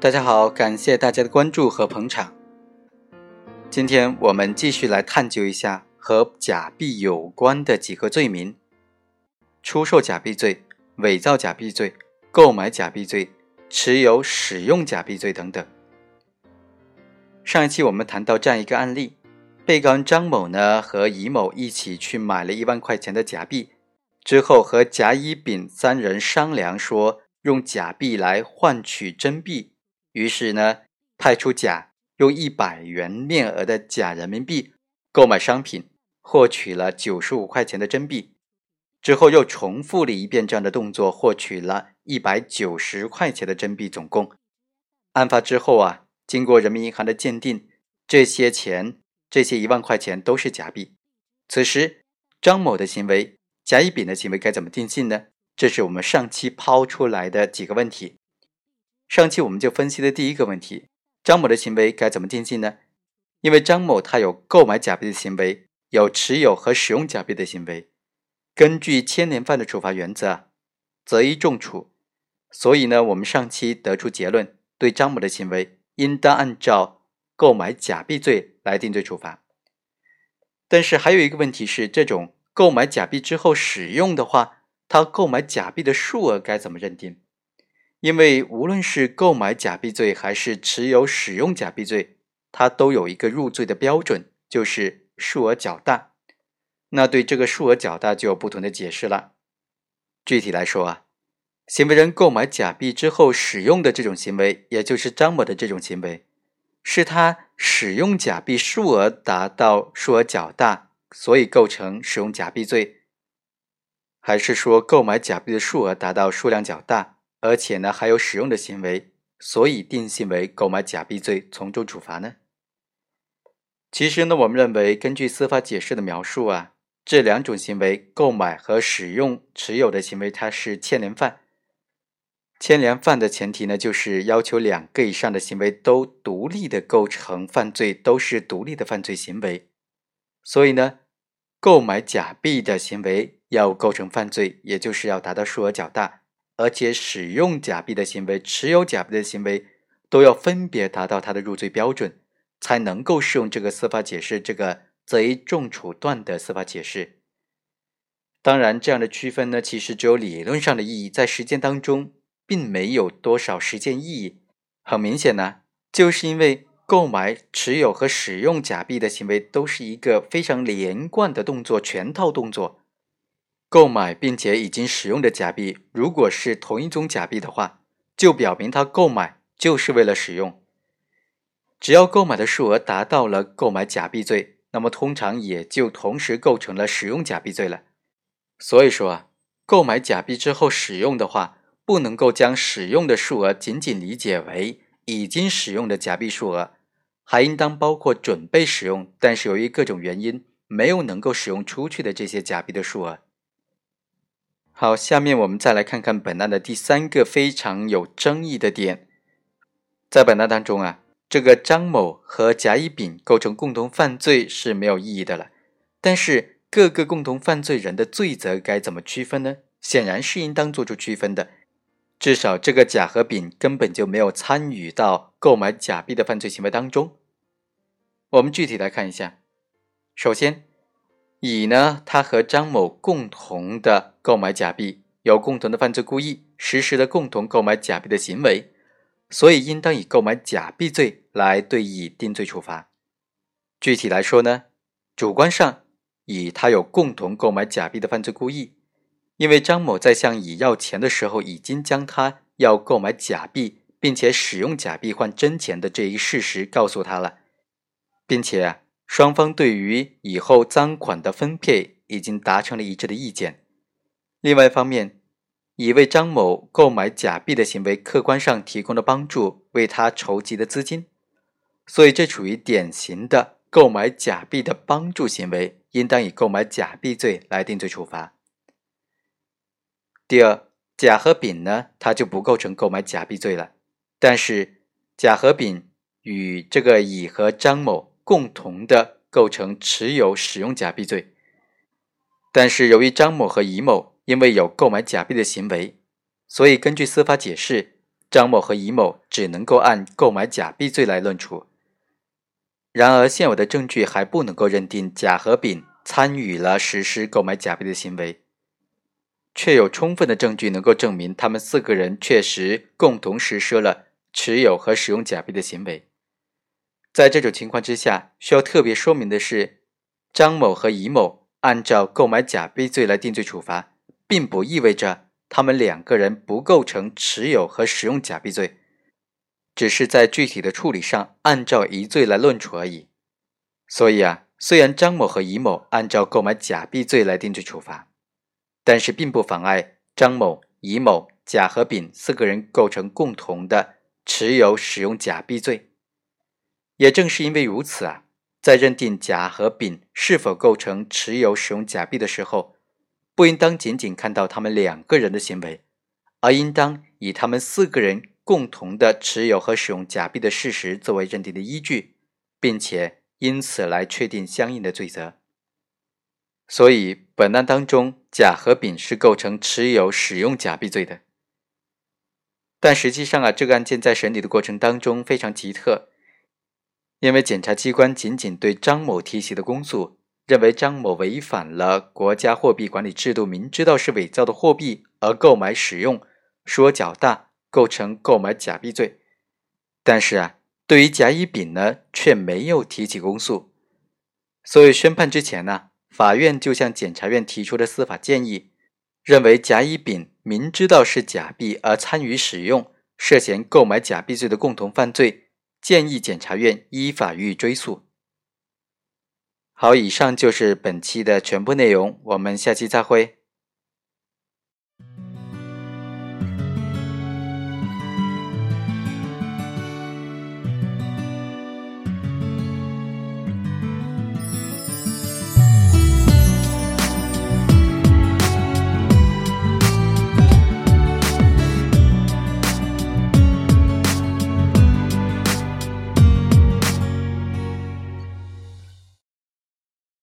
大家好，感谢大家的关注和捧场。今天我们继续来探究一下和假币有关的几个罪名：出售假币罪、伪造假币罪、购买假币罪、持有、使用假币罪等等。上一期我们谈到这样一个案例：被告人张某呢和乙某一起去买了一万块钱的假币，之后和甲、乙、丙三人商量说用假币来换取真币，于是呢派出甲。用一百元面额的假人民币购买商品，获取了九十五块钱的真币，之后又重复了一遍这样的动作，获取了一百九十块钱的真币。总共，案发之后啊，经过人民银行的鉴定，这些钱，这些一万块钱都是假币。此时，张某的行为，甲乙丙的行为该怎么定性呢？这是我们上期抛出来的几个问题。上期我们就分析的第一个问题。张某的行为该怎么定性呢？因为张某他有购买假币的行为，有持有和使用假币的行为，根据牵连犯的处罚原则，择一重处。所以呢，我们上期得出结论，对张某的行为应当按照购买假币罪来定罪处罚。但是还有一个问题是，这种购买假币之后使用的话，他购买假币的数额该怎么认定？因为无论是购买假币罪还是持有使用假币罪，它都有一个入罪的标准，就是数额较大。那对这个数额较大就有不同的解释了。具体来说啊，行为人购买假币之后使用的这种行为，也就是张某的这种行为，是他使用假币数额达到数额较大，所以构成使用假币罪，还是说购买假币的数额达到数量较大？而且呢，还有使用的行为，所以定性为购买假币罪，从重处罚呢。其实呢，我们认为，根据司法解释的描述啊，这两种行为，购买和使用、持有的行为，它是牵连犯。牵连犯的前提呢，就是要求两个以上的行为都独立的构成犯罪，都是独立的犯罪行为。所以呢，购买假币的行为要构成犯罪，也就是要达到数额较大。而且使用假币的行为、持有假币的行为，都要分别达到它的入罪标准，才能够适用这个司法解释，这个择一重处断的司法解释。当然，这样的区分呢，其实只有理论上的意义，在实践当中并没有多少实践意义。很明显呢，就是因为购买、持有和使用假币的行为都是一个非常连贯的动作，全套动作。购买并且已经使用的假币，如果是同一种假币的话，就表明他购买就是为了使用。只要购买的数额达到了购买假币罪，那么通常也就同时构成了使用假币罪了。所以说啊，购买假币之后使用的话，不能够将使用的数额仅仅理解为已经使用的假币数额，还应当包括准备使用，但是由于各种原因没有能够使用出去的这些假币的数额。好，下面我们再来看看本案的第三个非常有争议的点。在本案当中啊，这个张某和甲、乙、丙构成共同犯罪是没有意义的了。但是各个共同犯罪人的罪责该怎么区分呢？显然是应当做出区分的。至少这个甲和丙根本就没有参与到购买假币的犯罪行为当中。我们具体来看一下，首先。乙呢，他和张某共同的购买假币，有共同的犯罪故意，实施的共同购买假币的行为，所以应当以购买假币罪来对乙定罪处罚。具体来说呢，主观上，乙他有共同购买假币的犯罪故意，因为张某在向乙要钱的时候，已经将他要购买假币，并且使用假币换真钱的这一事实告诉他了，并且。双方对于以后赃款的分配已经达成了一致的意见。另外一方面，乙为张某购买假币的行为客观上提供了帮助，为他筹集的资金，所以这属于典型的购买假币的帮助行为，应当以购买假币罪来定罪处罚。第二，甲和丙呢，他就不构成购买假币罪了，但是甲和丙与这个乙和张某。共同的构成持有、使用假币罪，但是由于张某和乙某因为有购买假币的行为，所以根据司法解释，张某和乙某只能够按购买假币罪来论处。然而，现有的证据还不能够认定甲和丙参与了实施购买假币的行为，却有充分的证据能够证明他们四个人确实共同实施了持有和使用假币的行为。在这种情况之下，需要特别说明的是，张某和乙某按照购买假币罪来定罪处罚，并不意味着他们两个人不构成持有和使用假币罪。只是在具体的处理上按照一罪来论处而已。所以啊，虽然张某和乙某按照购买假币罪来定罪处罚，但是并不妨碍张某、乙某、甲和丙四个人构成共同的持有、使用假币罪。也正是因为如此啊，在认定甲和丙是否构成持有、使用假币的时候，不应当仅仅看到他们两个人的行为，而应当以他们四个人。共同的持有和使用假币的事实作为认定的依据，并且因此来确定相应的罪责。所以，本案当中，甲和丙是构成持有、使用假币罪的。但实际上啊，这个案件在审理的过程当中非常奇特，因为检察机关仅仅对张某提起的公诉，认为张某违反了国家货币管理制度，明知道是伪造的货币而购买使用，数额较大。构成购买假币罪，但是啊，对于甲、乙、丙呢，却没有提起公诉。所以宣判之前呢，法院就向检察院提出了司法建议，认为甲、乙、丙明知道是假币而参与使用，涉嫌购买假币罪的共同犯罪，建议检察院依法予以追诉。好，以上就是本期的全部内容，我们下期再会。